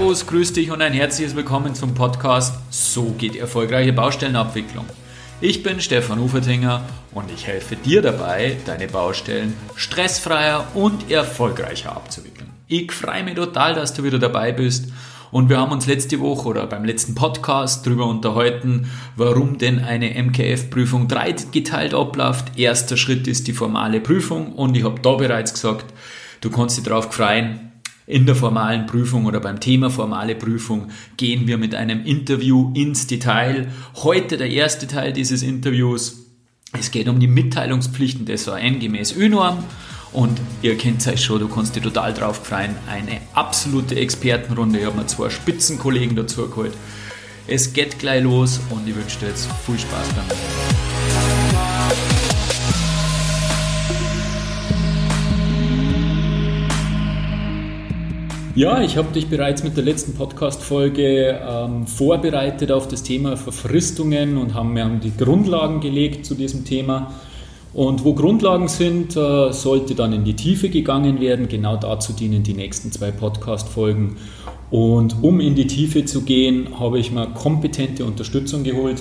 Servus, grüß dich und ein herzliches Willkommen zum Podcast So geht erfolgreiche Baustellenabwicklung. Ich bin Stefan Ufertinger und ich helfe dir dabei, deine Baustellen stressfreier und erfolgreicher abzuwickeln. Ich freue mich total, dass du wieder dabei bist und wir haben uns letzte Woche oder beim letzten Podcast darüber unterhalten, warum denn eine MKF-Prüfung dreigeteilt abläuft. Erster Schritt ist die formale Prüfung und ich habe da bereits gesagt, du kannst dich darauf freuen, in der formalen Prüfung oder beim Thema formale Prüfung gehen wir mit einem Interview ins Detail. Heute der erste Teil dieses Interviews. Es geht um die Mitteilungspflichten des ON gemäß ÖNORM. Und ihr kennt es schon, du kannst dich total drauf freuen. Eine absolute Expertenrunde. Ich habe mir zwei Spitzenkollegen dazu geholt. Es geht gleich los und ich wünsche dir jetzt viel Spaß beim Ja, ich habe dich bereits mit der letzten Podcast-Folge ähm, vorbereitet auf das Thema Verfristungen und haben, haben die Grundlagen gelegt zu diesem Thema. Und wo Grundlagen sind, äh, sollte dann in die Tiefe gegangen werden. Genau dazu dienen die nächsten zwei Podcast-Folgen. Und um in die Tiefe zu gehen, habe ich mir kompetente Unterstützung geholt.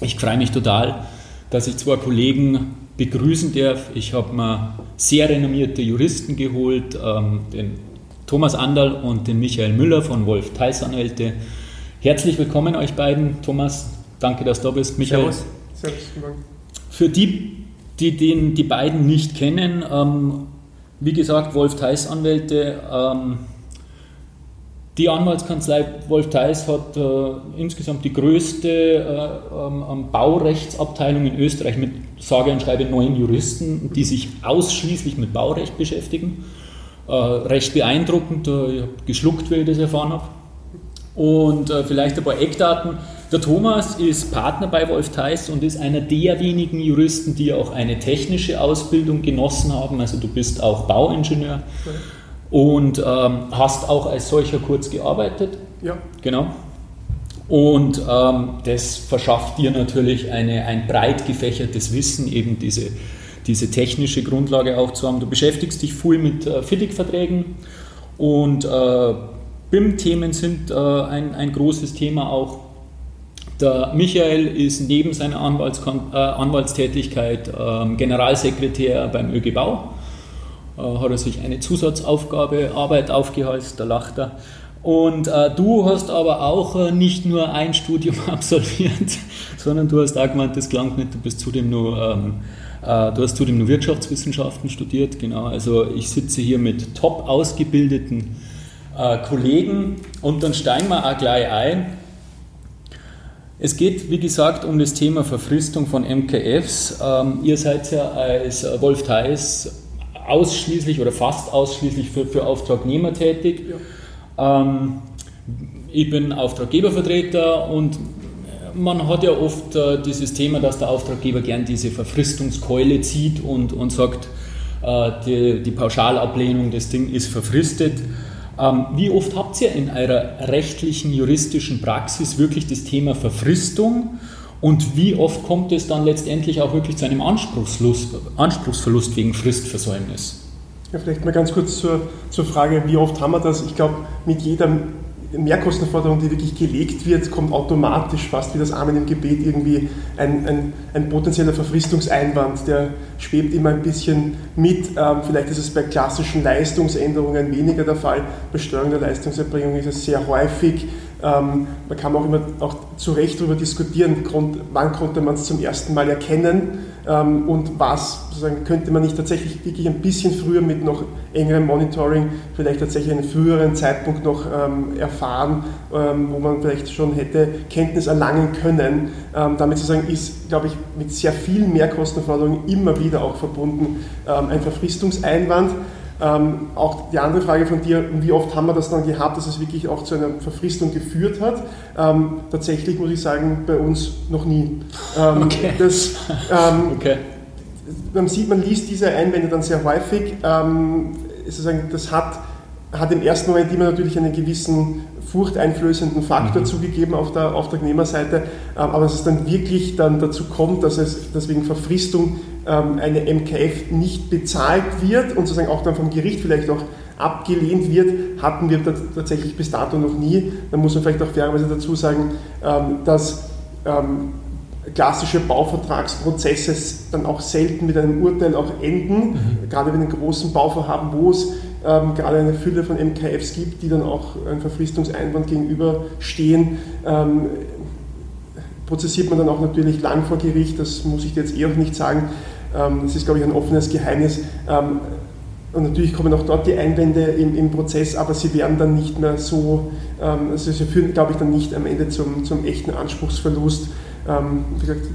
Ich freue mich total, dass ich zwei Kollegen begrüßen darf. Ich habe mir sehr renommierte Juristen geholt, ähm, den Thomas Anderl und den Michael Müller von Wolf Theis Anwälte. Herzlich willkommen euch beiden. Thomas, danke, dass du da bist. Michael. Servus. Servus. Für die, die den, die beiden nicht kennen, ähm, wie gesagt, Wolf Theis Anwälte. Ähm, die Anwaltskanzlei Wolf Theis hat äh, insgesamt die größte äh, ähm, Baurechtsabteilung in Österreich mit sage und schreibe neun Juristen, die sich ausschließlich mit Baurecht beschäftigen äh, recht beeindruckend. Äh, ich habe geschluckt, wie ich das erfahren habe. Und äh, vielleicht ein paar Eckdaten. Der Thomas ist Partner bei Wolf Theis und ist einer der wenigen Juristen, die auch eine technische Ausbildung genossen haben. Also du bist auch Bauingenieur und ähm, hast auch als solcher kurz gearbeitet. Ja. Genau. Und ähm, das verschafft dir natürlich eine, ein breit gefächertes Wissen, eben diese diese technische Grundlage auch zu haben. Du beschäftigst dich viel mit äh, FIDIC-Verträgen und äh, BIM-Themen sind äh, ein, ein großes Thema auch. Der Michael ist neben seiner Anwaltskon äh, Anwaltstätigkeit ähm, Generalsekretär beim ÖG Bau. Äh, hat er sich eine Zusatzaufgabe, Arbeit aufgehalst, da lacht er. Und äh, du hast aber auch äh, nicht nur ein Studium absolviert, sondern du hast auch gemeint, das klang nicht, du bist zudem nur ähm, äh, du hast zudem nur Wirtschaftswissenschaften studiert, genau. Also ich sitze hier mit top ausgebildeten äh, Kollegen und dann steigen wir auch gleich ein. Es geht, wie gesagt, um das Thema Verfristung von MKFs. Ähm, ihr seid ja als Wolf Theis ausschließlich oder fast ausschließlich für, für Auftragnehmer tätig. Ja. Ähm, ich bin Auftraggebervertreter und man hat ja oft äh, dieses Thema, dass der Auftraggeber gern diese Verfristungskeule zieht und, und sagt, äh, die, die Pauschalablehnung des Ding ist verfristet. Ähm, wie oft habt ihr in eurer rechtlichen, juristischen Praxis wirklich das Thema Verfristung? Und wie oft kommt es dann letztendlich auch wirklich zu einem Anspruchsverlust wegen Fristversäumnis? Ja, vielleicht mal ganz kurz zur, zur Frage, wie oft haben wir das? Ich glaube, mit jeder Mehrkostenforderung, die wirklich gelegt wird, kommt automatisch fast wie das Amen im Gebet irgendwie ein, ein, ein potenzieller Verfristungseinwand, der schwebt immer ein bisschen mit. Ähm, vielleicht ist es bei klassischen Leistungsänderungen weniger der Fall. Bei Steuerung der Leistungserbringung ist es sehr häufig. Ähm, man kann auch immer auch zu Recht darüber diskutieren, wann konnte man es zum ersten Mal erkennen und was sozusagen könnte man nicht tatsächlich wirklich ein bisschen früher mit noch engerem Monitoring vielleicht tatsächlich einen früheren Zeitpunkt noch ähm, erfahren, ähm, wo man vielleicht schon hätte Kenntnis erlangen können. Ähm, damit sozusagen ist, glaube ich, mit sehr vielen Mehrkostenforderungen immer wieder auch verbunden ähm, ein Verfristungseinwand. Ähm, auch die andere Frage von dir, wie oft haben wir das dann gehabt, dass es wirklich auch zu einer Verfristung geführt hat? Ähm, tatsächlich muss ich sagen, bei uns noch nie. Ähm, okay. Das, ähm, okay. Man sieht, man liest diese Einwände dann sehr häufig. Ähm, sozusagen, das hat, hat im ersten Moment immer natürlich einen gewissen furchteinflößenden Faktor mhm. zugegeben auf der Auftragnehmerseite, ähm, aber dass es dann wirklich dann dazu kommt, dass es deswegen Verfristung eine MKF nicht bezahlt wird und sozusagen auch dann vom Gericht vielleicht auch abgelehnt wird, hatten wir tatsächlich bis dato noch nie. Da muss man vielleicht auch fairerweise dazu sagen, ähm, dass ähm, klassische Bauvertragsprozesse dann auch selten mit einem Urteil auch enden, mhm. gerade bei den großen Bauvorhaben, wo es ähm, gerade eine Fülle von MKFs gibt, die dann auch einem Verfristungseinwand gegenüberstehen. Ähm, prozessiert man dann auch natürlich lang vor Gericht, das muss ich dir jetzt eh auch nicht sagen. Ähm, das ist, glaube ich, ein offenes Geheimnis. Ähm, und natürlich kommen auch dort die Einwände im, im Prozess, aber sie werden dann nicht mehr so, ähm, also sie führen, glaube ich, dann nicht am Ende zum, zum echten Anspruchsverlust. wie gesagt,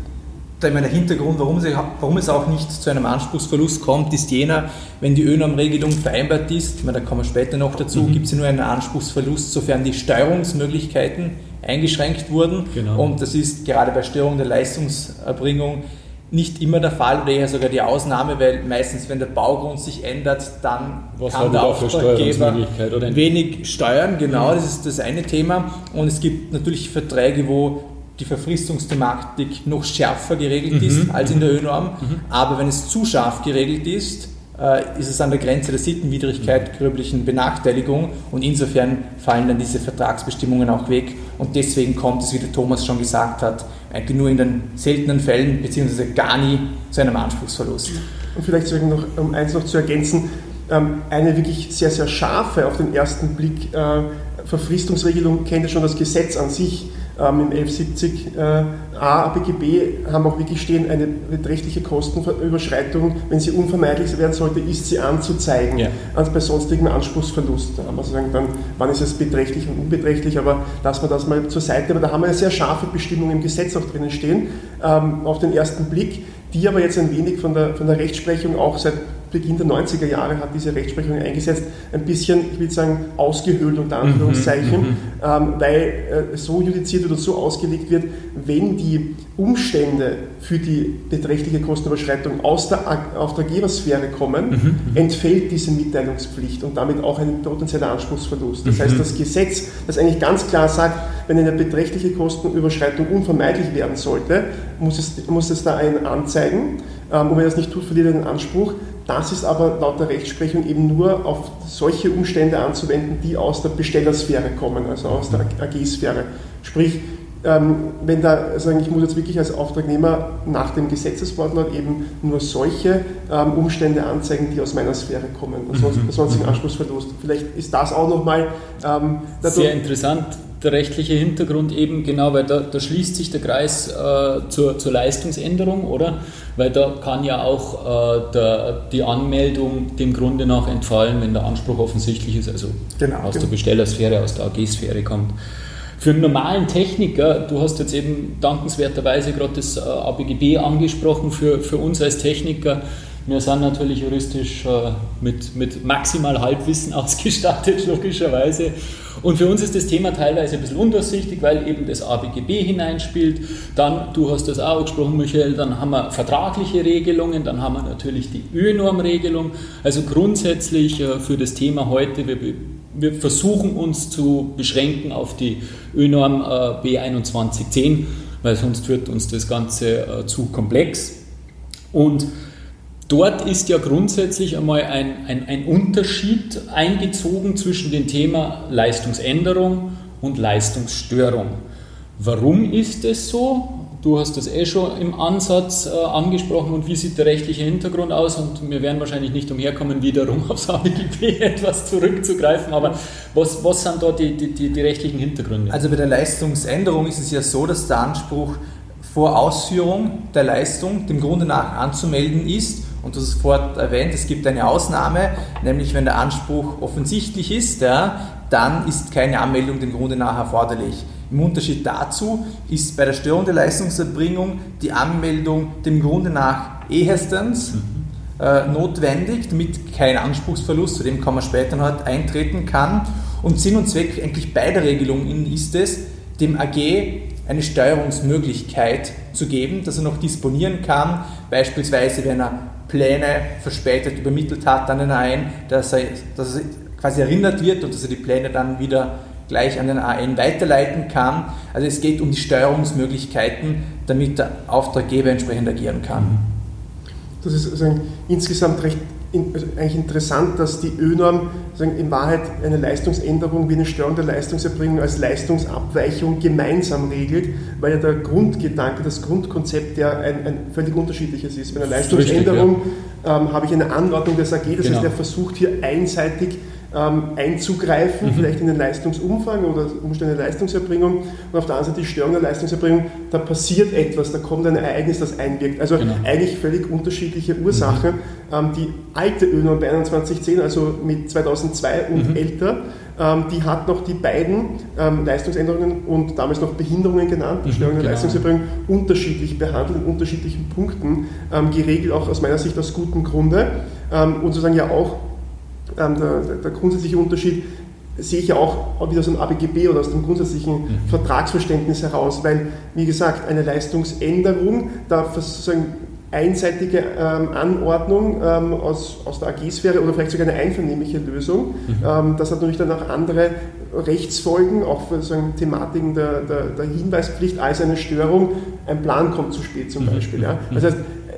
der Hintergrund, warum, sie, warum, es auch nicht zu einem Anspruchsverlust kommt, ist jener, wenn die ÖNOM-Regelung vereinbart ist, meine, da kommen wir später noch dazu, mhm. gibt es nur einen Anspruchsverlust, sofern die Steuerungsmöglichkeiten eingeschränkt wurden. Genau. Und das ist gerade bei Störung der Leistungserbringung nicht immer der Fall oder eher sogar die Ausnahme, weil meistens, wenn der Baugrund sich ändert, dann Was kann der Auftraggeber wenig steuern. Genau, das ist das eine Thema. Und es gibt natürlich Verträge, wo die Verfristungsthematik noch schärfer geregelt mhm. ist als in der ÖNorm. Mhm. Aber wenn es zu scharf geregelt ist, äh, ist es an der Grenze der Sittenwidrigkeit, gröblichen Benachteiligung und insofern fallen dann diese Vertragsbestimmungen auch weg. Und deswegen kommt es, wie der Thomas schon gesagt hat, eigentlich nur in den seltenen Fällen beziehungsweise gar nie zu einem Anspruchsverlust. Und vielleicht noch, um eins noch zu ergänzen, ähm, eine wirklich sehr, sehr scharfe auf den ersten Blick äh, Verfristungsregelung kennt ja schon das Gesetz an sich ähm, im 1170a äh, ABGB haben auch wirklich stehen, eine beträchtliche Kostenüberschreitung, wenn sie unvermeidlich werden sollte, ist sie anzuzeigen, ja. als bei sonstigem Anspruchsverlust. Da haben wir sagen, dann, wann ist es beträchtlich und unbeträchtlich, aber lassen wir das mal zur Seite. Aber da haben wir eine sehr scharfe Bestimmung im Gesetz auch drinnen stehen, ähm, auf den ersten Blick, die aber jetzt ein wenig von der, von der Rechtsprechung auch seit Beginn der 90er Jahre hat diese Rechtsprechung eingesetzt, ein bisschen, ich will sagen, ausgehöhlt unter Anführungszeichen, mhm, mhm, ähm, weil äh, so judiziert wird und so ausgelegt wird, wenn die Umstände für die beträchtliche Kostenüberschreitung aus der Auftraggebersphäre kommen, mhm, mhm, entfällt diese Mitteilungspflicht und damit auch ein potenzieller Anspruchsverlust. Das heißt, das Gesetz, das eigentlich ganz klar sagt, wenn eine beträchtliche Kostenüberschreitung unvermeidlich werden sollte, muss es, muss es da einen anzeigen. Ähm, und wenn er das nicht tut, verliert er den Anspruch. Das ist aber laut der Rechtsprechung eben nur auf solche Umstände anzuwenden, die aus der Bestellersphäre kommen, also aus der AG-Sphäre. Sprich, ähm, wenn da sagen, ich muss jetzt wirklich als Auftragnehmer nach dem Gesetzeswortlaut eben nur solche ähm, Umstände anzeigen, die aus meiner Sphäre kommen, ansonsten, mhm. ansonsten mhm. Anspruchsverlust. Vielleicht ist das auch nochmal ähm, sehr interessant der rechtliche Hintergrund eben genau, weil da, da schließt sich der Kreis äh, zur, zur, Leistungsänderung, oder? Weil da kann ja auch äh, der, die Anmeldung dem Grunde nach entfallen, wenn der Anspruch offensichtlich ist, also genau, aus genau. der Bestellersphäre, aus der AG-Sphäre kommt. Für einen normalen Techniker, du hast jetzt eben dankenswerterweise gerade das äh, ABGB angesprochen, für, für uns als Techniker wir sind natürlich juristisch äh, mit, mit maximal Halbwissen ausgestattet, logischerweise. Und für uns ist das Thema teilweise ein bisschen undurchsichtig, weil eben das ABGB hineinspielt. Dann, du hast das auch gesprochen, Michael, dann haben wir vertragliche Regelungen, dann haben wir natürlich die ÖNorm-Regelung. Also grundsätzlich äh, für das Thema heute, wir, wir versuchen uns zu beschränken auf die ÖNorm äh, B2110, weil sonst wird uns das Ganze zu komplex. Und Dort ist ja grundsätzlich einmal ein, ein, ein, Unterschied eingezogen zwischen dem Thema Leistungsänderung und Leistungsstörung. Warum ist es so? Du hast das eh schon im Ansatz äh, angesprochen und wie sieht der rechtliche Hintergrund aus? Und wir werden wahrscheinlich nicht umherkommen, wiederum aufs ABGB etwas zurückzugreifen, aber was, was sind da die, die, die rechtlichen Hintergründe? Also bei der Leistungsänderung ist es ja so, dass der Anspruch vor Ausführung der Leistung dem Grunde nach anzumelden ist und du hast es vorher erwähnt, es gibt eine Ausnahme, nämlich wenn der Anspruch offensichtlich ist, ja, dann ist keine Anmeldung dem Grunde nach erforderlich. Im Unterschied dazu ist bei der Störung der Leistungserbringung die Anmeldung dem Grunde nach ehestens mhm. äh, notwendig, damit kein Anspruchsverlust, zu dem kann man später noch eintreten kann. Und Sinn und Zweck eigentlich beider Regelungen ist es, dem AG eine Steuerungsmöglichkeit zu geben, dass er noch disponieren kann, beispielsweise wenn er Pläne verspätet übermittelt hat an den AN, dass er, dass er quasi erinnert wird und dass er die Pläne dann wieder gleich an den AN weiterleiten kann. Also es geht um die Steuerungsmöglichkeiten, damit der Auftraggeber entsprechend agieren kann. Das ist also insgesamt recht in, also eigentlich interessant, dass die ÖNORM in Wahrheit eine Leistungsänderung wie eine Störung der Leistungserbringung als Leistungsabweichung gemeinsam regelt, weil ja der Grundgedanke, das Grundkonzept ja ein, ein völlig unterschiedliches ist. Bei einer Leistungsänderung Richtig, ja. ähm, habe ich eine Anordnung des AG, das genau. heißt, er versucht hier einseitig ähm, einzugreifen, mhm. vielleicht in den Leistungsumfang oder Umstände der Leistungserbringung und auf der anderen Seite die Störung der Leistungserbringung, da passiert etwas, da kommt ein Ereignis, das einwirkt. Also genau. eigentlich völlig unterschiedliche Ursachen. Mhm. Ähm, die alte ÖNORM 2110, also mit 2002 und mhm. älter, ähm, die hat noch die beiden ähm, Leistungsänderungen und damals noch Behinderungen genannt, mhm, Störung der genau. Leistungserbringung, unterschiedlich behandelt, in unterschiedlichen Punkten ähm, geregelt, auch aus meiner Sicht aus gutem Grunde ähm, und sozusagen ja auch ähm, der, der, grundsätzliche Unterschied sehe ich ja auch wieder aus dem ABGB oder aus dem grundsätzlichen mhm. Vertragsverständnis heraus, weil, wie gesagt, eine Leistungsänderung, da sozusagen einseitige ähm, Anordnung ähm, aus, aus der AG-Sphäre oder vielleicht sogar eine einvernehmliche Lösung. Mhm. Ähm, das hat natürlich dann auch andere Rechtsfolgen, auch für sozusagen Thematiken der, der, der, Hinweispflicht als eine Störung. Ein Plan kommt zu spät zum mhm. Beispiel. Ja. Mhm. Das heißt,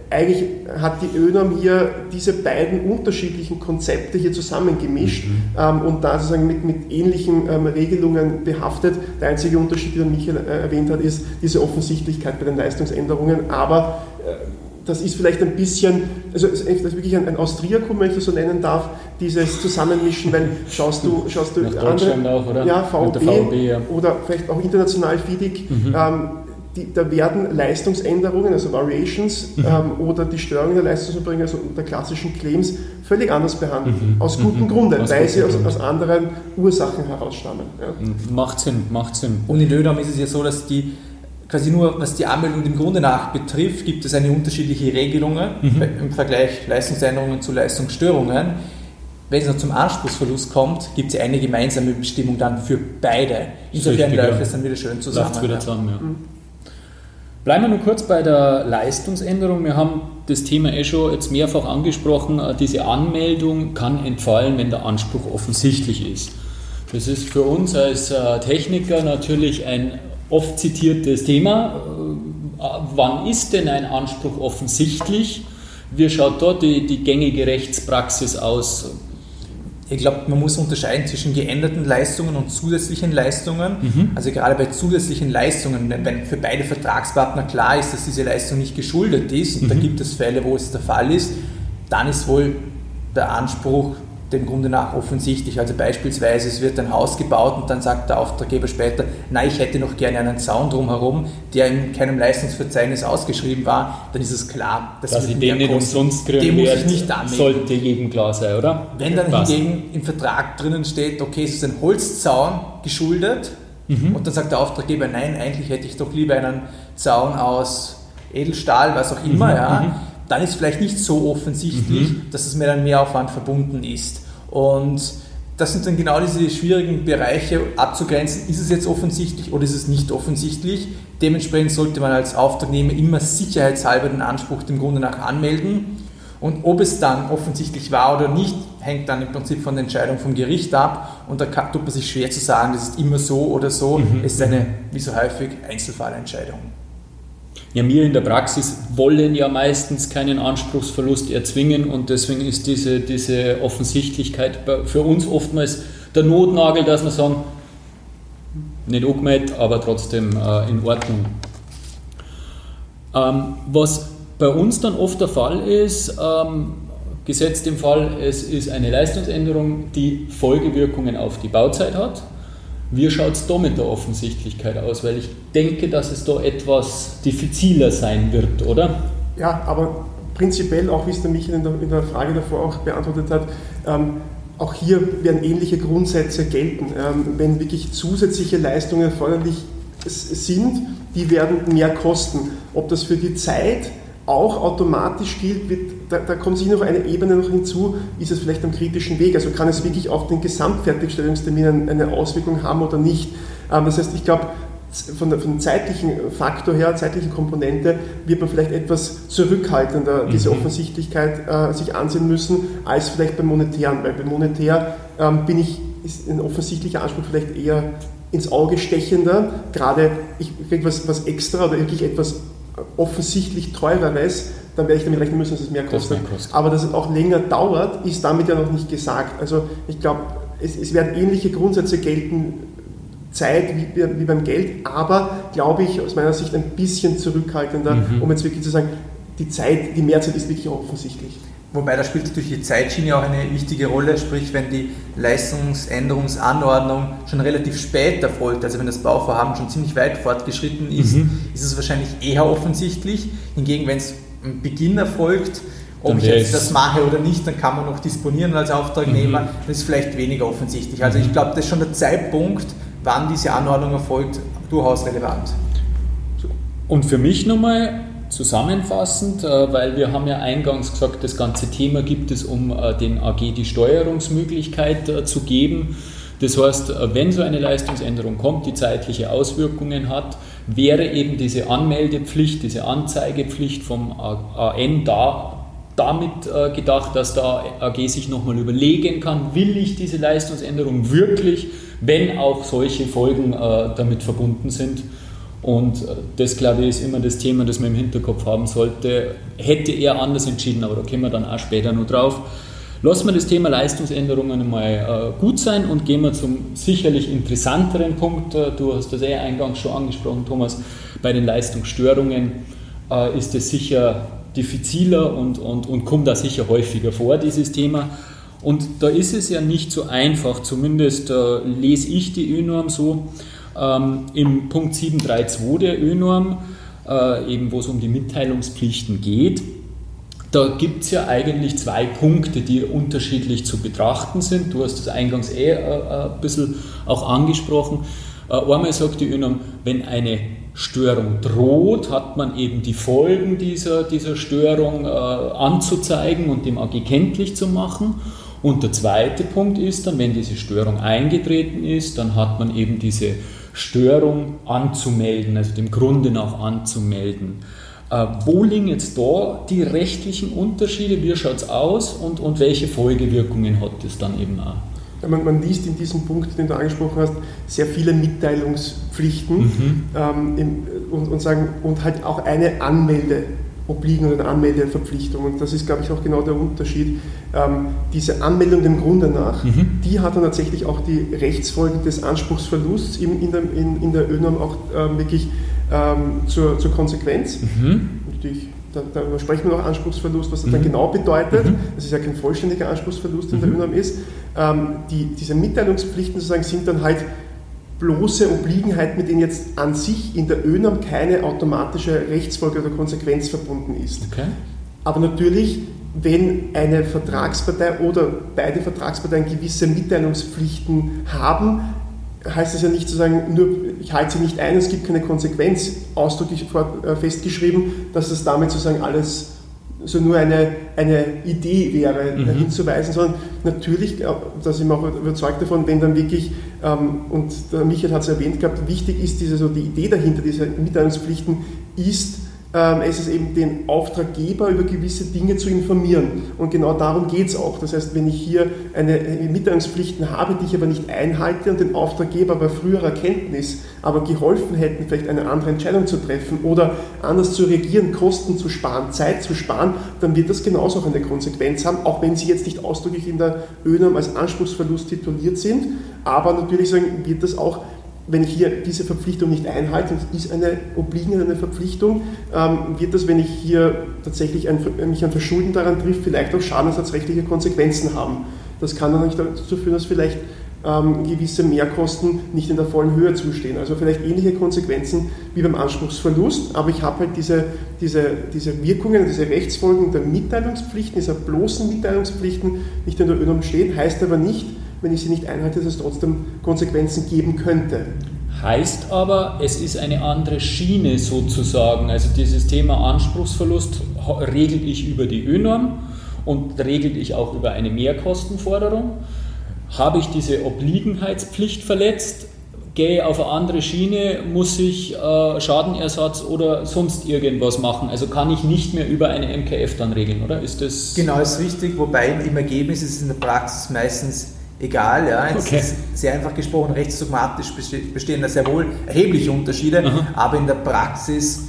eigentlich hat die ÖNOM hier diese beiden unterschiedlichen Konzepte hier zusammengemischt mhm. ähm, und da sozusagen mit, mit ähnlichen ähm, Regelungen behaftet. Der einzige Unterschied, den Michael äh, erwähnt hat, ist diese Offensichtlichkeit bei den Leistungsänderungen, aber äh, das ist vielleicht ein bisschen, also das ist wirklich ein, ein Austriakum, wenn ich das so nennen darf, dieses Zusammenmischen, weil schaust du, schaust du Nach andere, auch, oder? Ja, VB, VB ja. oder vielleicht auch international FIDIC, mhm. ähm, die, da werden Leistungsänderungen, also Variations mhm. ähm, oder die Störung der Leistungserbringung, also der klassischen Claims, völlig anders behandelt. Mhm. Aus gutem mhm. Grunde, aus weil sie aus, aus, anderen Ursachen herausstammen. Ja. Mhm. Macht Sinn, macht Sinn. Und in Dödam ist es ja so, dass die quasi nur, was die Anmeldung dem Grunde nach betrifft, gibt es eine unterschiedliche Regelungen mhm. im Vergleich Leistungsänderungen zu Leistungsstörungen. Wenn es noch zum Anspruchsverlust kommt, gibt es eine gemeinsame Bestimmung dann für beide. Insofern läuft es dann wieder schön zusammen. Wieder zusammen ja. Bleiben wir nur kurz bei der Leistungsänderung. Wir haben das Thema eh schon jetzt mehrfach angesprochen. Diese Anmeldung kann entfallen, wenn der Anspruch offensichtlich ist. Das ist für uns als äh, Techniker natürlich ein oft zitiertes Thema. Äh, wann ist denn ein Anspruch offensichtlich? Wie schaut dort die, die gängige Rechtspraxis aus? Ich glaube, man muss unterscheiden zwischen geänderten Leistungen und zusätzlichen Leistungen. Mhm. Also gerade bei zusätzlichen Leistungen, wenn für beide Vertragspartner klar ist, dass diese Leistung nicht geschuldet ist, und mhm. da gibt es Fälle, wo es der Fall ist, dann ist wohl der Anspruch dem Grunde nach offensichtlich. Also beispielsweise, es wird ein Haus gebaut und dann sagt der Auftraggeber später, nein, ich hätte noch gerne einen Zaun drumherum, der in keinem Leistungsverzeichnis ausgeschrieben war, dann ist es klar, dass, ich den nicht umsonst kriegen werde, nicht sollte jedem klar sein, oder? Wenn dann Passt. hingegen im Vertrag drinnen steht, okay, es ist ein Holzzaun geschuldet mhm. und dann sagt der Auftraggeber, nein, eigentlich hätte ich doch lieber einen Zaun aus Edelstahl, was auch immer, mhm. ja, mhm dann ist vielleicht nicht so offensichtlich, mhm. dass es mit einem Mehraufwand verbunden ist. Und das sind dann genau diese schwierigen Bereiche abzugrenzen. Ist es jetzt offensichtlich oder ist es nicht offensichtlich? Dementsprechend sollte man als Auftragnehmer immer sicherheitshalber den Anspruch dem Grunde nach anmelden. Und ob es dann offensichtlich war oder nicht, hängt dann im Prinzip von der Entscheidung vom Gericht ab. Und da tut man sich schwer zu sagen, das ist immer so oder so. Mhm. Es ist eine, wie so häufig, Einzelfallentscheidung. Ja, wir in der Praxis wollen ja meistens keinen Anspruchsverlust erzwingen und deswegen ist diese, diese Offensichtlichkeit für uns oftmals der Notnagel, dass wir sagen, nicht angemeldet, aber trotzdem äh, in Ordnung. Ähm, was bei uns dann oft der Fall ist, ähm, gesetzt im Fall, es ist eine Leistungsänderung, die Folgewirkungen auf die Bauzeit hat wie schaut es da mit der Offensichtlichkeit aus? Weil ich denke, dass es da etwas diffiziler sein wird, oder? Ja, aber prinzipiell, auch wie es der Michael in der, in der Frage davor auch beantwortet hat, ähm, auch hier werden ähnliche Grundsätze gelten. Ähm, wenn wirklich zusätzliche Leistungen erforderlich sind, die werden mehr kosten. Ob das für die Zeit auch automatisch gilt, wird, da, da, kommt sich noch eine Ebene noch hinzu, ist es vielleicht am kritischen Weg, also kann es wirklich auf den Gesamtfertigstellungstermin eine Auswirkung haben oder nicht. Ähm, das heißt, ich glaube, von, der, von dem zeitlichen Faktor her, zeitlichen Komponente, wird man vielleicht etwas zurückhaltender diese mhm. Offensichtlichkeit äh, sich ansehen müssen, als vielleicht beim Monetären, weil beim Monetär ähm, bin ich, ist ein offensichtlicher Anspruch vielleicht eher ins Auge stechender, gerade ich kriege was, was extra oder wirklich etwas offensichtlich teureres, dann werde ich damit rechnen müssen, dass es mehr kostet. Das kostet. Aber dass es auch länger dauert, ist damit ja noch nicht gesagt. Also ich glaube, es, es werden ähnliche Grundsätze gelten, Zeit wie, wie, beim Geld, aber glaube ich aus meiner Sicht ein bisschen zurückhaltender, mhm. um jetzt wirklich zu sagen, die Zeit, die Mehrzeit ist wirklich offensichtlich. Wobei da spielt natürlich die Zeitschiene auch eine wichtige Rolle, sprich wenn die Leistungsänderungsanordnung schon relativ spät erfolgt, also wenn das Bauvorhaben schon ziemlich weit fortgeschritten ist, mhm. ist es wahrscheinlich eher offensichtlich. Hingegen, wenn es am Beginn erfolgt, ob ich jetzt das mache oder nicht, dann kann man noch disponieren als Auftragnehmer, mhm. das ist vielleicht weniger offensichtlich. Also ich glaube, das ist schon der Zeitpunkt, wann diese Anordnung erfolgt, durchaus relevant. Und für mich nochmal zusammenfassend, äh, weil wir haben ja eingangs gesagt, das ganze Thema gibt es, um äh, den AG die Steuerungsmöglichkeit äh, zu geben. Das heißt, wenn so eine Leistungsänderung kommt, die zeitliche Auswirkungen hat, wäre eben diese Anmeldepflicht, diese Anzeigepflicht vom AN da damit gedacht, dass der AG sich nochmal überlegen kann, will ich diese Leistungsänderung wirklich, wenn auch solche Folgen damit verbunden sind. Und das, glaube ich, ist immer das Thema, das man im Hinterkopf haben sollte. Hätte er anders entschieden, aber da kommen wir dann auch später noch drauf. Lassen wir das Thema Leistungsänderungen mal äh, gut sein und gehen wir zum sicherlich interessanteren Punkt. Äh, du hast das eh eingangs schon angesprochen, Thomas. Bei den Leistungsstörungen äh, ist es sicher diffiziler und, und, und kommt da sicher häufiger vor, dieses Thema. Und da ist es ja nicht so einfach, zumindest lese ich die ÖNorm so, ähm, Im Punkt 732 der ÖNorm, äh, eben wo es um die Mitteilungspflichten geht, da gibt es ja eigentlich zwei Punkte, die unterschiedlich zu betrachten sind. Du hast das eingangs eh äh, ein bisschen auch angesprochen. Äh, einmal sagt die ÖNOM, wenn eine Störung droht, hat man eben die Folgen dieser, dieser Störung äh, anzuzeigen und dem AG kenntlich zu machen. Und der zweite Punkt ist dann, wenn diese Störung eingetreten ist, dann hat man eben diese Störung anzumelden, also dem Grunde nach anzumelden. Äh, wo liegen jetzt da die rechtlichen Unterschiede? Wie schaut es aus und, und welche Folgewirkungen hat das dann eben auch? Man, man, liest in diesem Punkt, den du angesprochen hast, sehr viele Mitteilungspflichten mhm. ähm, im, und, und, sagen, und halt auch eine Anmelde obliegen oder eine Anmeldeverpflichtung. Und das ist, glaube ich, auch genau der Unterschied. Ähm, diese Anmeldung dem Grunde nach, mhm. die hat dann tatsächlich auch die Rechtsfolgen des Anspruchsverlusts in, in, der, in, in der ÖNOM auch ähm, wirklich ähm, zur, zur Konsequenz. Mhm. Natürlich, da, da sprechen wir noch Anspruchsverlust, was das mhm. dann genau bedeutet. Mhm. Das ist ja kein vollständiger Anspruchsverlust, in der mhm. ÖNOM ist. Ähm, die, diese Mitteilungspflichten sozusagen sind dann halt bloße Obliegenheit, mit denen jetzt an sich in der ÖNAM keine automatische Rechtsfolge oder Konsequenz verbunden ist. Okay. Aber natürlich, wenn eine Vertragspartei oder beide Vertragsparteien gewisse Mitteilungspflichten haben, heißt das ja nicht zu sagen, nur ich halte sie nicht ein, es gibt keine Konsequenz ausdrücklich äh, festgeschrieben, dass das damit sozusagen alles so nur eine, eine Idee wäre, mhm. hinzuweisen, sondern natürlich, da sind wir auch überzeugt davon, wenn dann wirklich, ähm, und der Michael hat es erwähnt gehabt, wichtig ist diese, so die Idee dahinter, diese Mitteilungspflichten, ist, es ist eben den Auftraggeber über gewisse Dinge zu informieren. Und genau darum geht es auch. Das heißt, wenn ich hier eine Mitteilungspflichten habe, die ich aber nicht einhalte und den Auftraggeber bei früherer Kenntnis aber geholfen hätten, vielleicht eine andere Entscheidung zu treffen oder anders zu reagieren, Kosten zu sparen, Zeit zu sparen, dann wird das genauso auch eine Konsequenz haben, auch wenn sie jetzt nicht ausdrücklich in der ÖNAM als Anspruchsverlust tituliert sind. Aber natürlich wird das auch wenn ich hier diese Verpflichtung nicht einhalte, und es ist eine obliegende Verpflichtung, ähm, wird das, wenn ich hier tatsächlich ein, mich ein Verschulden daran trifft, vielleicht auch schadensersatzrechtliche Konsequenzen haben. Das kann dann nicht dazu führen, dass vielleicht ähm, gewisse Mehrkosten nicht in der vollen Höhe zustehen. Also vielleicht ähnliche Konsequenzen wie beim Anspruchsverlust, aber ich habe halt diese, diese, diese Wirkungen, diese Rechtsfolgen der Mitteilungspflichten, dieser bloßen Mitteilungspflichten nicht in der ÖNOM stehen, heißt aber nicht, wenn ich sie nicht einhalte, dass es trotzdem Konsequenzen geben könnte. Heißt aber, es ist eine andere Schiene sozusagen. Also dieses Thema Anspruchsverlust regel ich über die ÖNorm und regel ich auch über eine Mehrkostenforderung. Habe ich diese Obliegenheitspflicht verletzt, gehe auf eine andere Schiene, muss ich äh, Schadenersatz oder sonst irgendwas machen. Also kann ich nicht mehr über eine MKF dann regeln, oder? Ist das genau, ist richtig, wobei im Ergebnis ist es in der Praxis meistens egal. Ja. Es okay. ist sehr einfach gesprochen, rechtsdogmatisch bestehen da sehr wohl erhebliche Unterschiede, mhm. aber in der Praxis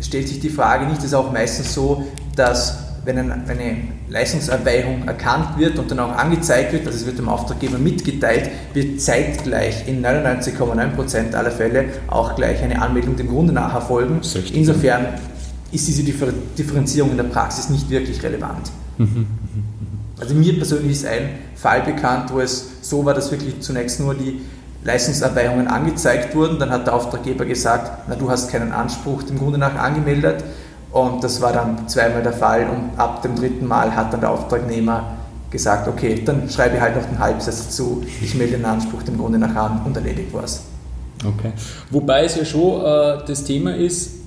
stellt sich die Frage nicht, ist auch meistens so, dass wenn eine Leistungsabweichung erkannt wird und dann auch angezeigt wird, also es wird dem Auftraggeber mitgeteilt, wird zeitgleich in 99,9% aller Fälle auch gleich eine Anmeldung dem Grunde nach erfolgen. Insofern ist diese Differenzierung in der Praxis nicht wirklich relevant. Mhm. Also mir persönlich ist ein Fall bekannt, wo es so war, dass wirklich zunächst nur die Leistungsabweichungen angezeigt wurden. Dann hat der Auftraggeber gesagt, na du hast keinen Anspruch dem Grunde nach angemeldet. Und das war dann zweimal der Fall und ab dem dritten Mal hat dann der Auftragnehmer gesagt, okay, dann schreibe ich halt noch den Halbsatz zu, ich melde den Anspruch dem Grunde nach an und erledigt was. Okay. Wobei es ja schon äh, das Thema ist,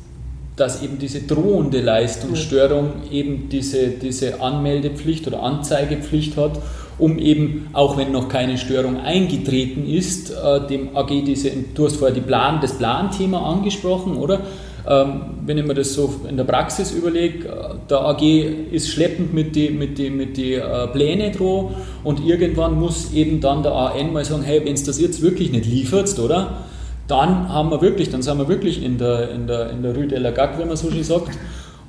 dass eben diese drohende Leistungsstörung eben diese, diese Anmeldepflicht oder Anzeigepflicht hat, um eben, auch wenn noch keine Störung eingetreten ist, äh, dem AG diese, du hast vorher die Plan, das Planthema angesprochen, oder? Ähm, wenn ich mir das so in der Praxis überlege, äh, der AG ist schleppend mit den mit die, mit die, äh, Plänen dran und irgendwann muss eben dann der AN mal sagen, hey, wenn es das jetzt wirklich nicht liefert, oder? Dann haben wir wirklich, dann sind wir wirklich in der, in der, in der Rue de la Gac, wenn man so schön sagt.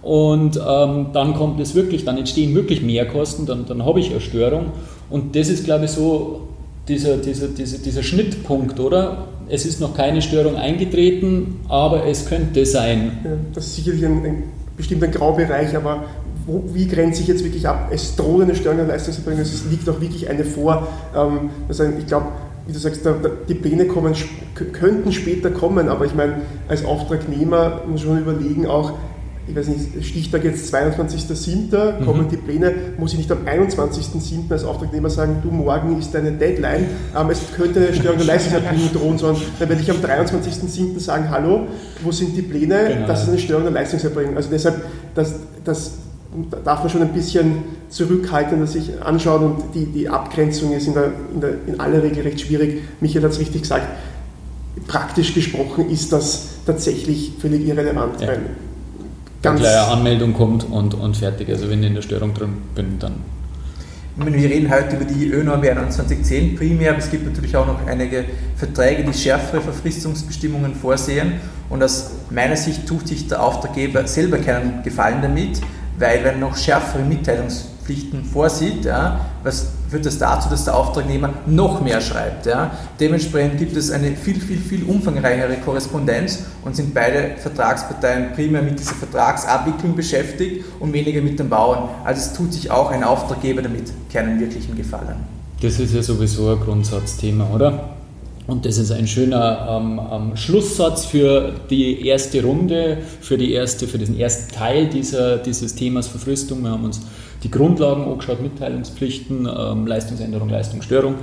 Und ähm, dann kommt es wirklich, dann entstehen wirklich Mehrkosten, dann, dann habe ich eine Störung. Und das ist, glaube ich, so dieser, dieser, dieser, dieser Schnittpunkt, oder? Es ist noch keine Störung eingetreten, aber es könnte sein. Ja, das ist sicherlich ein, ein bestimmt ein Graubereich, aber wo, wie grenzt sich jetzt wirklich ab? Es droht eine Störung der Leistungserbringung, es liegt auch wirklich eine vor. Ähm, also ich glaube, wie du sagst, die Pläne kommen, könnten später kommen, aber ich meine, als Auftragnehmer muss man schon überlegen, auch, ich weiß nicht, Stichtag jetzt 22.07., mhm. kommen die Pläne, muss ich nicht am 21.07. als Auftragnehmer sagen, du, morgen ist deine Deadline, ähm, es könnte eine Störung der Leistungserbringung drohen, sondern dann werde ich am 23.07. sagen, hallo, wo sind die Pläne? Genau. Das ist eine Störung der Leistungserbringung. Also deshalb, das, das da darf man schon ein bisschen zurückhaltender sich anschauen und die, die Abgrenzung ist in, der, in, der, in aller Regel recht schwierig. Michael hat es richtig gesagt, praktisch gesprochen ist das tatsächlich völlig irrelevant. Ja. Ganz Eine Anmeldung kommt und, und fertig. Also wenn ich in der Störung drin bin, dann wir reden heute über die ÖNORM 2010 primär, aber es gibt natürlich auch noch einige Verträge, die schärfere Verfristungsbestimmungen vorsehen. Und aus meiner Sicht tut sich der Auftraggeber selber keinen Gefallen damit, weil wenn noch schärfere Mitteilungspflichten vorsieht, ja, was führt das dazu, dass der Auftragnehmer noch mehr schreibt. Ja. Dementsprechend gibt es eine viel, viel, viel umfangreichere Korrespondenz und sind beide Vertragsparteien primär mit dieser Vertragsabwicklung beschäftigt und weniger mit dem Bauen. Also es tut sich auch ein Auftraggeber damit keinen wirklichen Gefallen. Das ist ja sowieso ein Grundsatzthema, oder? Und das ist ein schöner ähm, ähm, Schlusssatz für die erste Runde, für, die erste, für den ersten Teil dieser, dieses Themas Verfristung. Wir haben uns die Grundlagen angeschaut, Mitteilungspflichten, ähm, Leistungsänderung, Leistungsstörung.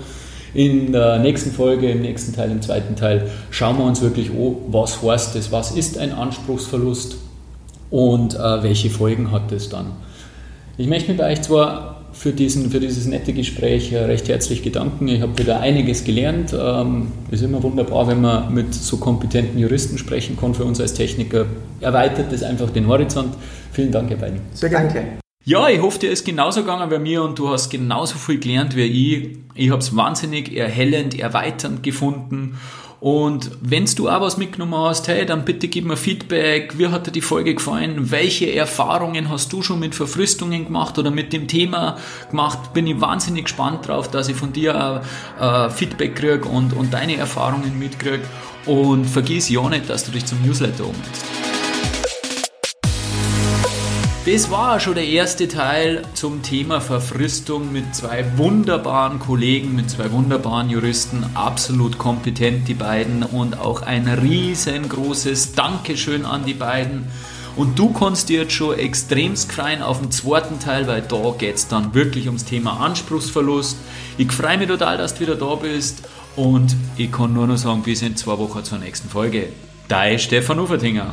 In der nächsten Folge, im nächsten Teil, im zweiten Teil, schauen wir uns wirklich an, was heißt das, was ist ein Anspruchsverlust und äh, welche Folgen hat das dann. Ich möchte mit euch zwar für, diesen, für dieses nette Gespräch recht herzlich gedanken. Ich habe wieder einiges gelernt. Es ähm, ist immer wunderbar, wenn man mit so kompetenten Juristen sprechen kann. Für uns als Techniker erweitert das einfach den Horizont. Vielen Dank, ihr beiden. Sehr gerne. Danke. Ja, ich hoffe, dir ist genauso gegangen bei mir und du hast genauso viel gelernt wie ich. Ich habe es wahnsinnig erhellend, erweiternd gefunden und wenn du auch was mitgenommen hast, hey, dann bitte gib mir Feedback. Wie hat dir die Folge gefallen? Welche Erfahrungen hast du schon mit Verfristungen gemacht oder mit dem Thema gemacht? Bin ich wahnsinnig gespannt drauf, dass ich von dir äh, Feedback kriege und, und deine Erfahrungen mitkriege. Und vergiss ja nicht, dass du dich zum Newsletter ummeldest. Das war schon der erste Teil zum Thema Verfristung mit zwei wunderbaren Kollegen, mit zwei wunderbaren Juristen, absolut kompetent die beiden und auch ein riesengroßes Dankeschön an die beiden. Und du kannst dir jetzt schon extremst freuen auf den zweiten Teil, weil da geht es dann wirklich ums Thema Anspruchsverlust. Ich freue mich total, dass du wieder da bist und ich kann nur noch sagen, bis in zwei Wochen zur nächsten Folge. Dein Stefan Ufertinger.